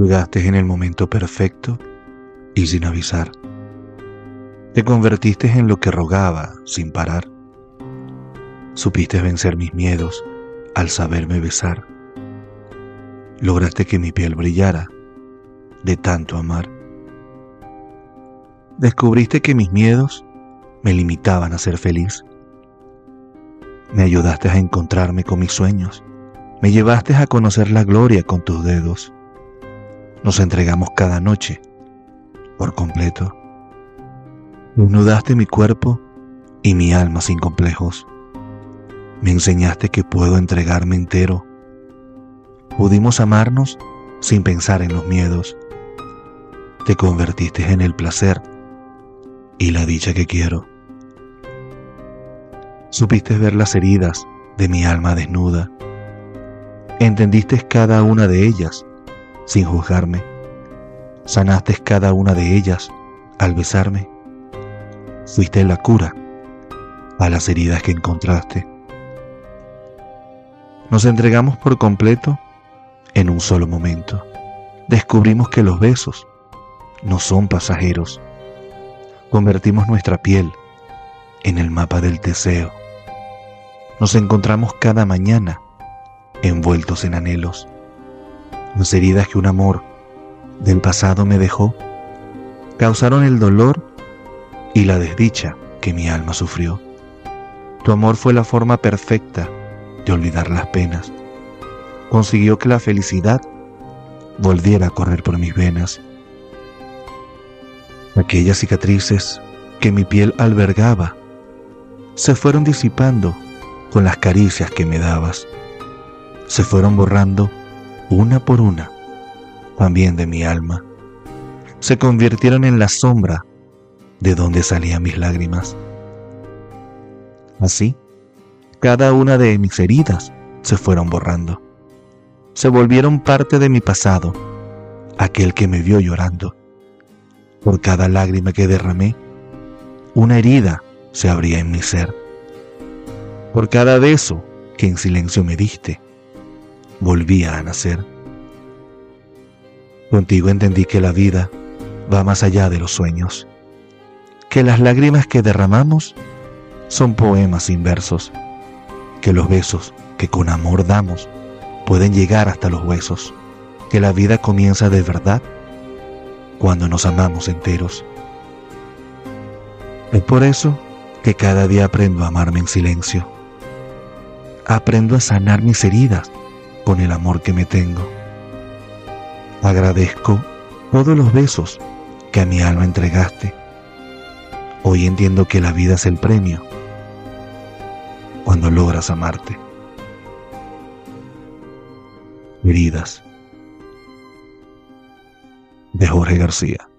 Llegaste en el momento perfecto y sin avisar. Te convertiste en lo que rogaba sin parar. Supiste vencer mis miedos al saberme besar. Lograste que mi piel brillara de tanto amar. Descubriste que mis miedos me limitaban a ser feliz. Me ayudaste a encontrarme con mis sueños. Me llevaste a conocer la gloria con tus dedos. Nos entregamos cada noche por completo. Desnudaste mi cuerpo y mi alma sin complejos. Me enseñaste que puedo entregarme entero. Pudimos amarnos sin pensar en los miedos. Te convertiste en el placer y la dicha que quiero. Supiste ver las heridas de mi alma desnuda. Entendiste cada una de ellas sin juzgarme. Sanaste cada una de ellas al besarme. Fuiste la cura a las heridas que encontraste. Nos entregamos por completo en un solo momento. Descubrimos que los besos no son pasajeros. Convertimos nuestra piel en el mapa del deseo. Nos encontramos cada mañana envueltos en anhelos. Las heridas que un amor del pasado me dejó causaron el dolor y la desdicha que mi alma sufrió. Tu amor fue la forma perfecta de olvidar las penas. Consiguió que la felicidad volviera a correr por mis venas. Aquellas cicatrices que mi piel albergaba se fueron disipando con las caricias que me dabas. Se fueron borrando una por una, también de mi alma. Se convirtieron en la sombra de donde salían mis lágrimas. Así, cada una de mis heridas se fueron borrando. Se volvieron parte de mi pasado, aquel que me vio llorando. Por cada lágrima que derramé, una herida se abría en mi ser. Por cada beso que en silencio me diste, volvía a nacer. Contigo entendí que la vida va más allá de los sueños, que las lágrimas que derramamos son poemas sin versos, que los besos que con amor damos pueden llegar hasta los huesos, que la vida comienza de verdad cuando nos amamos enteros. Es por eso que cada día aprendo a amarme en silencio. Aprendo a sanar mis heridas con el amor que me tengo. Agradezco todos los besos que a mi alma entregaste. Hoy entiendo que la vida es el premio cuando logras amarte. Heridas de Jorge García.